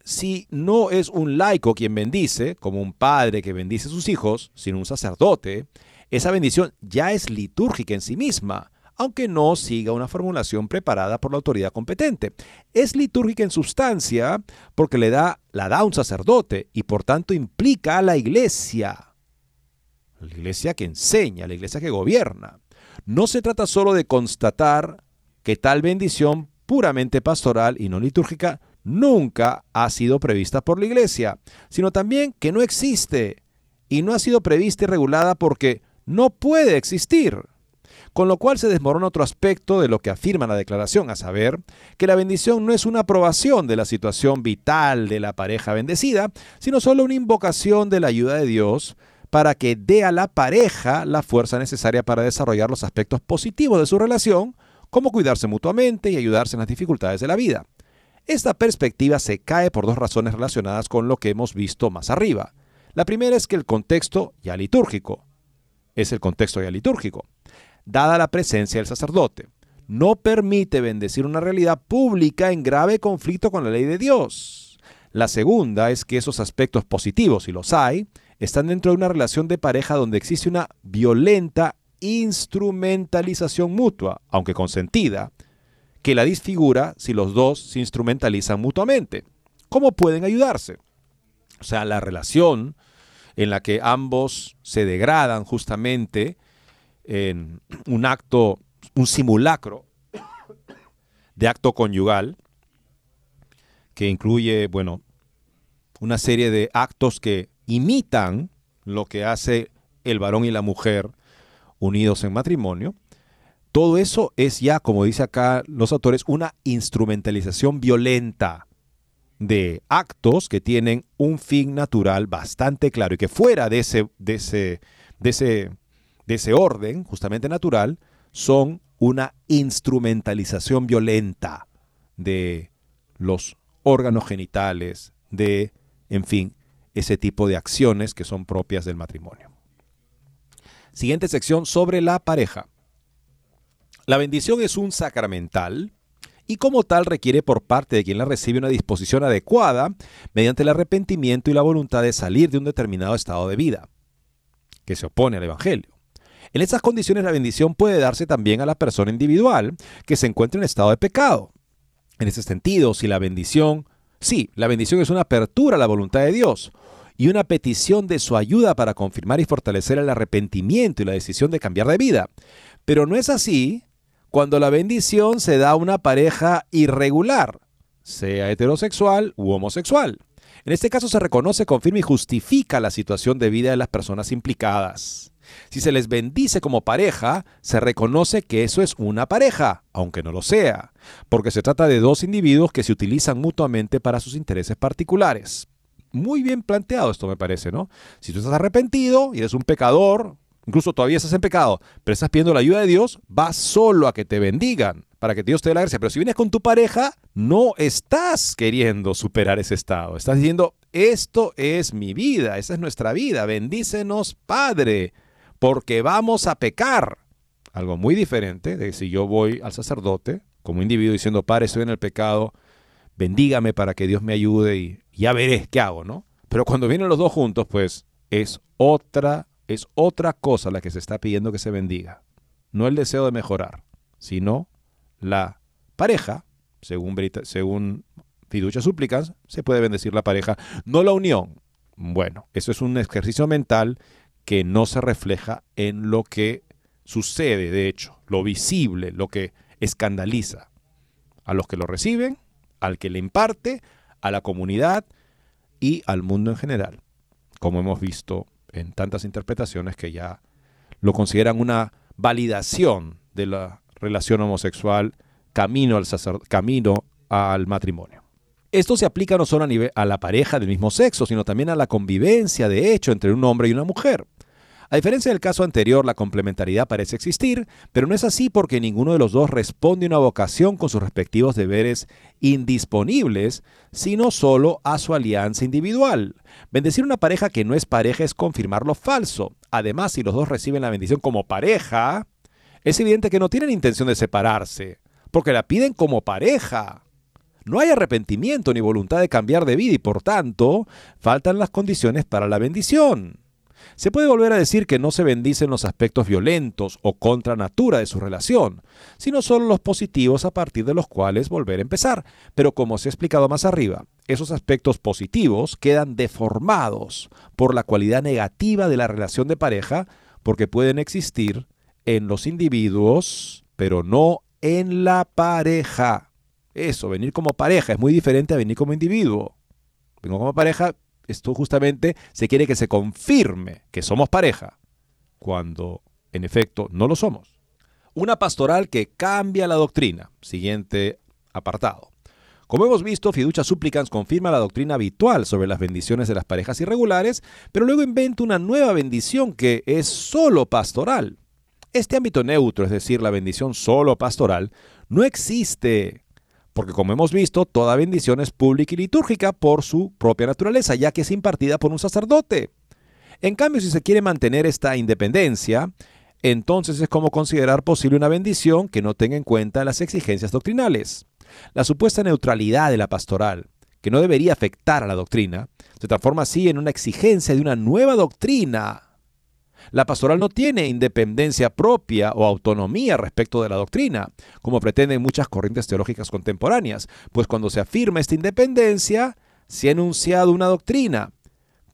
Si no es un laico quien bendice, como un padre que bendice a sus hijos, sino un sacerdote, esa bendición ya es litúrgica en sí misma, aunque no siga una formulación preparada por la autoridad competente. Es litúrgica en sustancia porque le da, la da un sacerdote y por tanto implica a la iglesia. La iglesia que enseña, la iglesia que gobierna. No se trata solo de constatar que tal bendición puramente pastoral y no litúrgica nunca ha sido prevista por la iglesia, sino también que no existe y no ha sido prevista y regulada porque no puede existir. Con lo cual se desmorona otro aspecto de lo que afirma la declaración, a saber, que la bendición no es una aprobación de la situación vital de la pareja bendecida, sino solo una invocación de la ayuda de Dios para que dé a la pareja la fuerza necesaria para desarrollar los aspectos positivos de su relación, como cuidarse mutuamente y ayudarse en las dificultades de la vida. Esta perspectiva se cae por dos razones relacionadas con lo que hemos visto más arriba. La primera es que el contexto ya litúrgico es el contexto ya litúrgico, dada la presencia del sacerdote. No permite bendecir una realidad pública en grave conflicto con la ley de Dios. La segunda es que esos aspectos positivos, si los hay, están dentro de una relación de pareja donde existe una violenta instrumentalización mutua, aunque consentida, que la disfigura si los dos se instrumentalizan mutuamente. ¿Cómo pueden ayudarse? O sea, la relación en la que ambos se degradan justamente en un acto, un simulacro de acto conyugal, que incluye, bueno, una serie de actos que imitan lo que hace el varón y la mujer unidos en matrimonio, todo eso es ya, como dice acá los autores, una instrumentalización violenta de actos que tienen un fin natural bastante claro y que fuera de ese, de ese, de ese, de ese orden, justamente natural, son una instrumentalización violenta de los órganos genitales, de, en fin, ese tipo de acciones que son propias del matrimonio. Siguiente sección sobre la pareja. La bendición es un sacramental y como tal requiere por parte de quien la recibe una disposición adecuada mediante el arrepentimiento y la voluntad de salir de un determinado estado de vida que se opone al Evangelio. En estas condiciones la bendición puede darse también a la persona individual que se encuentra en estado de pecado. En ese sentido, si la bendición, sí, la bendición es una apertura a la voluntad de Dios y una petición de su ayuda para confirmar y fortalecer el arrepentimiento y la decisión de cambiar de vida. Pero no es así cuando la bendición se da a una pareja irregular, sea heterosexual u homosexual. En este caso se reconoce, confirma y justifica la situación de vida de las personas implicadas. Si se les bendice como pareja, se reconoce que eso es una pareja, aunque no lo sea, porque se trata de dos individuos que se utilizan mutuamente para sus intereses particulares. Muy bien planteado esto me parece, ¿no? Si tú estás arrepentido y eres un pecador, incluso todavía estás en pecado, pero estás pidiendo la ayuda de Dios, vas solo a que te bendigan, para que Dios te dé la gracia. Pero si vienes con tu pareja, no estás queriendo superar ese estado. Estás diciendo, esto es mi vida, esa es nuestra vida, bendícenos Padre, porque vamos a pecar. Algo muy diferente de si yo voy al sacerdote como individuo diciendo, Padre, estoy en el pecado, bendígame para que Dios me ayude y ya veré qué hago, ¿no? Pero cuando vienen los dos juntos, pues es otra es otra cosa la que se está pidiendo que se bendiga. No el deseo de mejorar, sino la pareja, según, según fiducia súplicas, se puede bendecir la pareja, no la unión. Bueno, eso es un ejercicio mental que no se refleja en lo que sucede, de hecho, lo visible, lo que escandaliza a los que lo reciben, al que le imparte, a la comunidad y al mundo en general, como hemos visto en tantas interpretaciones que ya lo consideran una validación de la relación homosexual camino al, camino al matrimonio. Esto se aplica no solo a, la pareja del mismo sexo, sino también a la convivencia de hecho entre un hombre y una mujer. A diferencia del caso anterior, la complementariedad parece existir, pero no es así porque ninguno de los dos responde a una vocación con sus respectivos deberes indisponibles, sino solo a su alianza individual. Bendecir una pareja que no es pareja es confirmar lo falso. Además, si los dos reciben la bendición como pareja, es evidente que no tienen intención de separarse, porque la piden como pareja. No hay arrepentimiento ni voluntad de cambiar de vida y por tanto faltan las condiciones para la bendición. Se puede volver a decir que no se bendicen los aspectos violentos o contra natura de su relación, sino solo los positivos a partir de los cuales volver a empezar. Pero como se ha explicado más arriba, esos aspectos positivos quedan deformados por la cualidad negativa de la relación de pareja porque pueden existir en los individuos, pero no en la pareja. Eso, venir como pareja es muy diferente a venir como individuo. Vengo como pareja, esto justamente se quiere que se confirme que somos pareja, cuando en efecto no lo somos. Una pastoral que cambia la doctrina. Siguiente apartado. Como hemos visto, Fiducia Supplicans confirma la doctrina habitual sobre las bendiciones de las parejas irregulares, pero luego inventa una nueva bendición que es solo pastoral. Este ámbito neutro, es decir, la bendición solo pastoral, no existe, porque como hemos visto, toda bendición es pública y litúrgica por su propia naturaleza, ya que es impartida por un sacerdote. En cambio, si se quiere mantener esta independencia, entonces es como considerar posible una bendición que no tenga en cuenta las exigencias doctrinales. La supuesta neutralidad de la pastoral, que no debería afectar a la doctrina, se transforma así en una exigencia de una nueva doctrina. La pastoral no tiene independencia propia o autonomía respecto de la doctrina, como pretenden muchas corrientes teológicas contemporáneas, pues cuando se afirma esta independencia, se ha enunciado una doctrina,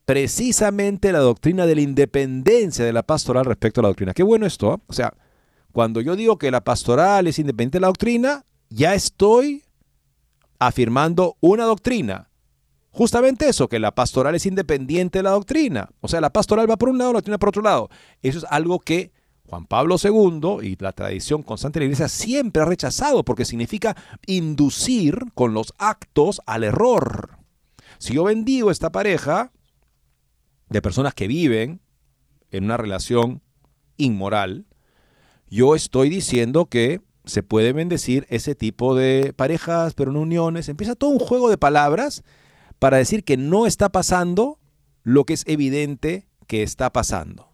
precisamente la doctrina de la independencia de la pastoral respecto a la doctrina. Qué bueno esto, ¿eh? o sea, cuando yo digo que la pastoral es independiente de la doctrina, ya estoy afirmando una doctrina. Justamente eso, que la pastoral es independiente de la doctrina. O sea, la pastoral va por un lado, la doctrina por otro lado. Eso es algo que Juan Pablo II y la tradición constante de la iglesia siempre ha rechazado porque significa inducir con los actos al error. Si yo bendigo esta pareja de personas que viven en una relación inmoral, yo estoy diciendo que se puede bendecir ese tipo de parejas, pero no uniones. Empieza todo un juego de palabras para decir que no está pasando lo que es evidente que está pasando.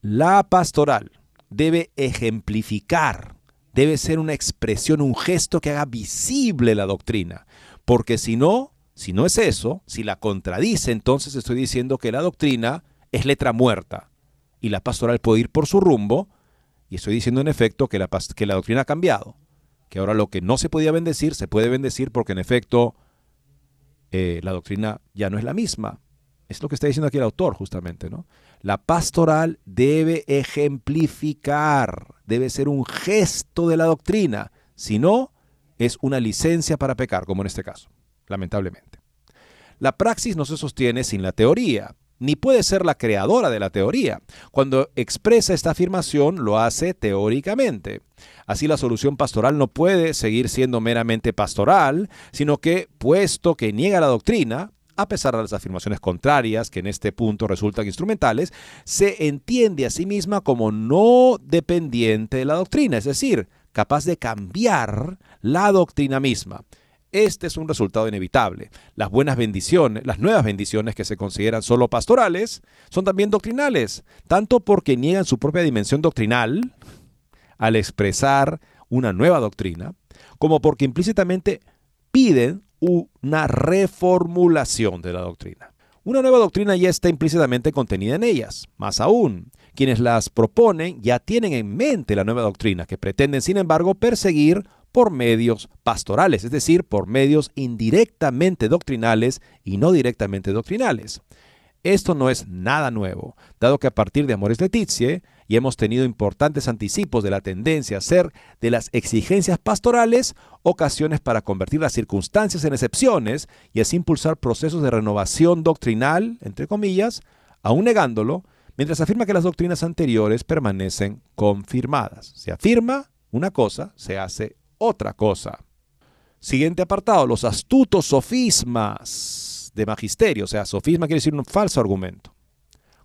La pastoral debe ejemplificar, debe ser una expresión, un gesto que haga visible la doctrina, porque si no, si no es eso, si la contradice, entonces estoy diciendo que la doctrina es letra muerta y la pastoral puede ir por su rumbo y estoy diciendo en efecto que la, que la doctrina ha cambiado, que ahora lo que no se podía bendecir se puede bendecir porque en efecto eh, la doctrina ya no es la misma. Es lo que está diciendo aquí el autor justamente, ¿no? La pastoral debe ejemplificar, debe ser un gesto de la doctrina, si no, es una licencia para pecar, como en este caso, lamentablemente. La praxis no se sostiene sin la teoría, ni puede ser la creadora de la teoría. Cuando expresa esta afirmación, lo hace teóricamente. Así la solución pastoral no puede seguir siendo meramente pastoral, sino que, puesto que niega la doctrina, a pesar de las afirmaciones contrarias que en este punto resultan instrumentales, se entiende a sí misma como no dependiente de la doctrina, es decir, capaz de cambiar la doctrina misma. Este es un resultado inevitable. Las buenas bendiciones, las nuevas bendiciones que se consideran solo pastorales, son también doctrinales, tanto porque niegan su propia dimensión doctrinal al expresar una nueva doctrina, como porque implícitamente piden una reformulación de la doctrina. Una nueva doctrina ya está implícitamente contenida en ellas. Más aún, quienes las proponen ya tienen en mente la nueva doctrina, que pretenden, sin embargo, perseguir por medios pastorales, es decir, por medios indirectamente doctrinales y no directamente doctrinales. Esto no es nada nuevo, dado que a partir de Amores Letizie y hemos tenido importantes anticipos de la tendencia a ser de las exigencias pastorales ocasiones para convertir las circunstancias en excepciones y así impulsar procesos de renovación doctrinal, entre comillas, aún negándolo, mientras afirma que las doctrinas anteriores permanecen confirmadas. Se afirma una cosa, se hace otra cosa. Siguiente apartado, los astutos sofismas de magisterio, o sea, sofisma quiere decir un falso argumento.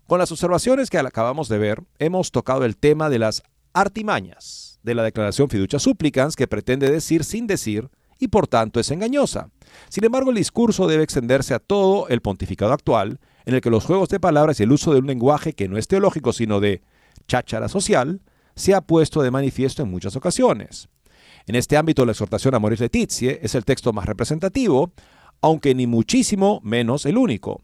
Con las observaciones que acabamos de ver, hemos tocado el tema de las artimañas de la declaración fiducia supplicans que pretende decir sin decir y por tanto es engañosa. Sin embargo, el discurso debe extenderse a todo el pontificado actual, en el que los juegos de palabras y el uso de un lenguaje que no es teológico sino de cháchara social, se ha puesto de manifiesto en muchas ocasiones. En este ámbito, la exhortación a Moris Letizie es el texto más representativo, aunque ni muchísimo menos el único.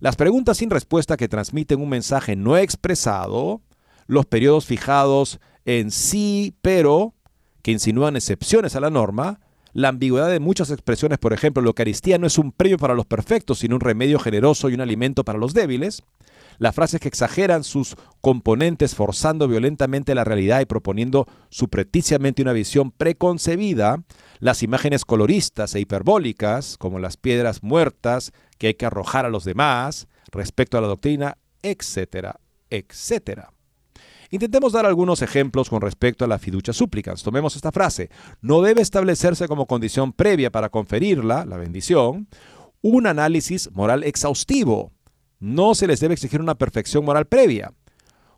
Las preguntas sin respuesta que transmiten un mensaje no expresado, los periodos fijados en sí, pero, que insinúan excepciones a la norma, la ambigüedad de muchas expresiones, por ejemplo, la Eucaristía no es un premio para los perfectos, sino un remedio generoso y un alimento para los débiles, las frases que exageran sus componentes forzando violentamente la realidad y proponiendo supretiziamente una visión preconcebida, las imágenes coloristas e hiperbólicas, como las piedras muertas que hay que arrojar a los demás respecto a la doctrina, etcétera, etcétera. Intentemos dar algunos ejemplos con respecto a la fiducia supplicans. Tomemos esta frase. No debe establecerse como condición previa para conferirla, la bendición, un análisis moral exhaustivo. No se les debe exigir una perfección moral previa.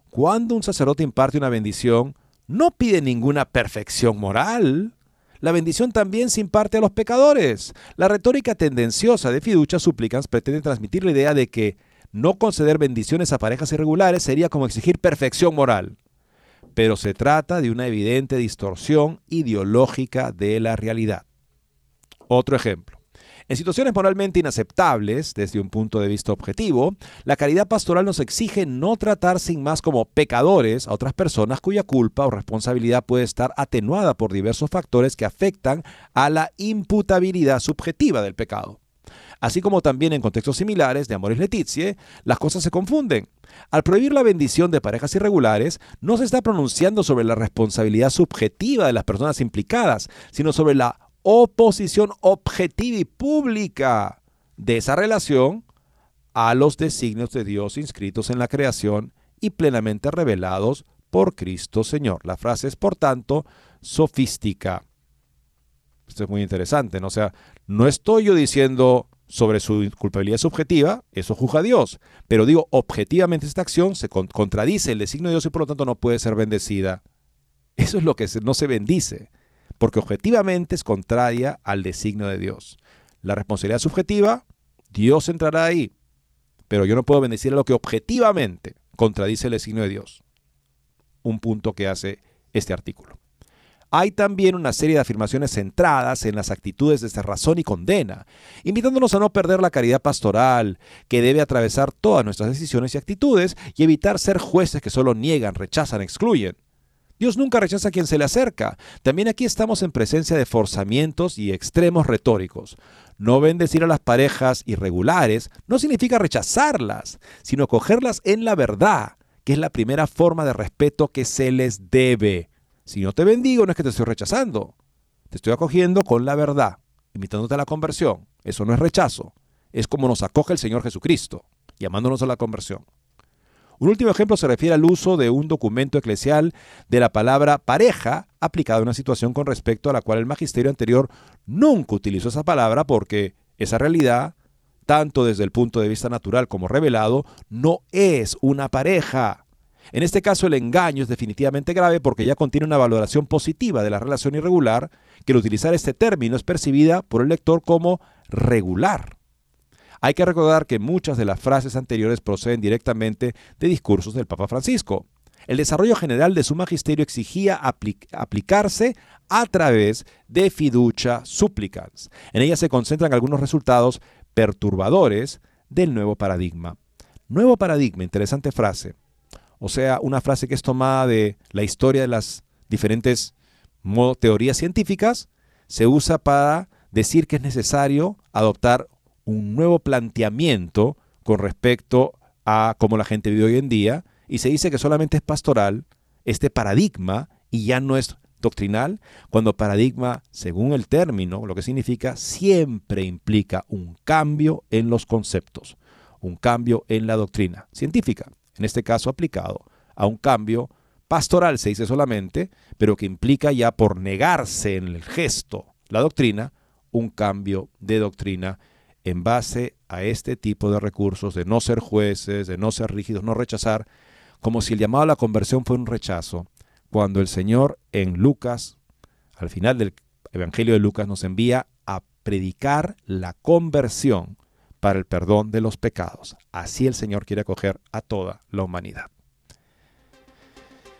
Cuando un sacerdote imparte una bendición, no pide ninguna perfección moral. La bendición también se imparte a los pecadores. La retórica tendenciosa de fiducia supplicans pretende transmitir la idea de que no conceder bendiciones a parejas irregulares sería como exigir perfección moral. Pero se trata de una evidente distorsión ideológica de la realidad. Otro ejemplo. En situaciones moralmente inaceptables, desde un punto de vista objetivo, la caridad pastoral nos exige no tratar sin más como pecadores a otras personas cuya culpa o responsabilidad puede estar atenuada por diversos factores que afectan a la imputabilidad subjetiva del pecado. Así como también en contextos similares de Amoris Letizie, las cosas se confunden. Al prohibir la bendición de parejas irregulares, no se está pronunciando sobre la responsabilidad subjetiva de las personas implicadas, sino sobre la oposición objetiva y pública de esa relación a los designios de Dios inscritos en la creación y plenamente revelados por Cristo Señor. La frase es, por tanto, sofística. Esto es muy interesante, ¿no? Sea, no estoy yo diciendo sobre su culpabilidad subjetiva, eso juzga a Dios. Pero digo, objetivamente esta acción se contradice el designio de Dios y por lo tanto no puede ser bendecida. Eso es lo que no se bendice, porque objetivamente es contraria al designio de Dios. La responsabilidad subjetiva, Dios entrará ahí, pero yo no puedo bendecir a lo que objetivamente contradice el designio de Dios. Un punto que hace este artículo. Hay también una serie de afirmaciones centradas en las actitudes de razón y condena, invitándonos a no perder la caridad pastoral, que debe atravesar todas nuestras decisiones y actitudes y evitar ser jueces que solo niegan, rechazan, excluyen. Dios nunca rechaza a quien se le acerca. También aquí estamos en presencia de forzamientos y extremos retóricos. No bendecir a las parejas irregulares no significa rechazarlas, sino cogerlas en la verdad, que es la primera forma de respeto que se les debe. Si no te bendigo, no es que te estoy rechazando. Te estoy acogiendo con la verdad, invitándote a la conversión. Eso no es rechazo. Es como nos acoge el Señor Jesucristo, llamándonos a la conversión. Un último ejemplo se refiere al uso de un documento eclesial de la palabra pareja aplicado a una situación con respecto a la cual el magisterio anterior nunca utilizó esa palabra porque esa realidad, tanto desde el punto de vista natural como revelado, no es una pareja. En este caso el engaño es definitivamente grave porque ya contiene una valoración positiva de la relación irregular que al utilizar este término es percibida por el lector como regular. Hay que recordar que muchas de las frases anteriores proceden directamente de discursos del Papa Francisco. El desarrollo general de su magisterio exigía aplicarse a través de fiducia supplicans. En ella se concentran algunos resultados perturbadores del nuevo paradigma. Nuevo paradigma, interesante frase o sea, una frase que es tomada de la historia de las diferentes teorías científicas, se usa para decir que es necesario adoptar un nuevo planteamiento con respecto a cómo la gente vive hoy en día, y se dice que solamente es pastoral este paradigma y ya no es doctrinal, cuando paradigma, según el término, lo que significa, siempre implica un cambio en los conceptos, un cambio en la doctrina científica en este caso aplicado a un cambio pastoral, se dice solamente, pero que implica ya por negarse en el gesto la doctrina, un cambio de doctrina en base a este tipo de recursos, de no ser jueces, de no ser rígidos, no rechazar, como si el llamado a la conversión fue un rechazo, cuando el Señor en Lucas, al final del Evangelio de Lucas, nos envía a predicar la conversión para el perdón de los pecados. Así el Señor quiere acoger a toda la humanidad.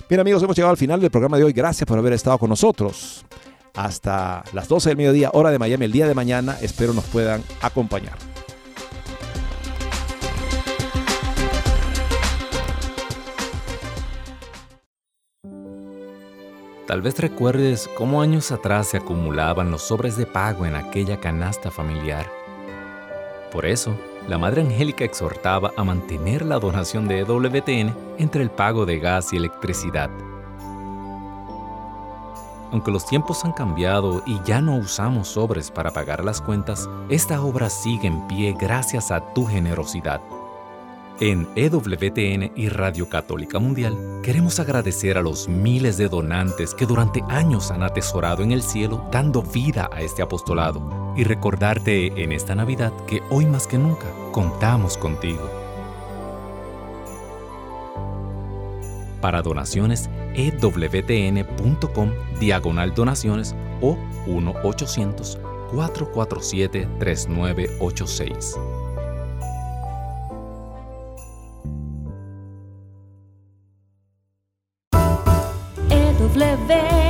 Bien amigos, hemos llegado al final del programa de hoy. Gracias por haber estado con nosotros. Hasta las 12 del mediodía, hora de Miami, el día de mañana. Espero nos puedan acompañar. Tal vez recuerdes cómo años atrás se acumulaban los sobres de pago en aquella canasta familiar por eso, la Madre Angélica exhortaba a mantener la donación de EWTN entre el pago de gas y electricidad. Aunque los tiempos han cambiado y ya no usamos sobres para pagar las cuentas, esta obra sigue en pie gracias a tu generosidad. En EWTN y Radio Católica Mundial queremos agradecer a los miles de donantes que durante años han atesorado en el cielo dando vida a este apostolado y recordarte en esta Navidad que hoy más que nunca contamos contigo. Para donaciones, ewtn.com diagonal donaciones o 1-800-447-3986. EWTN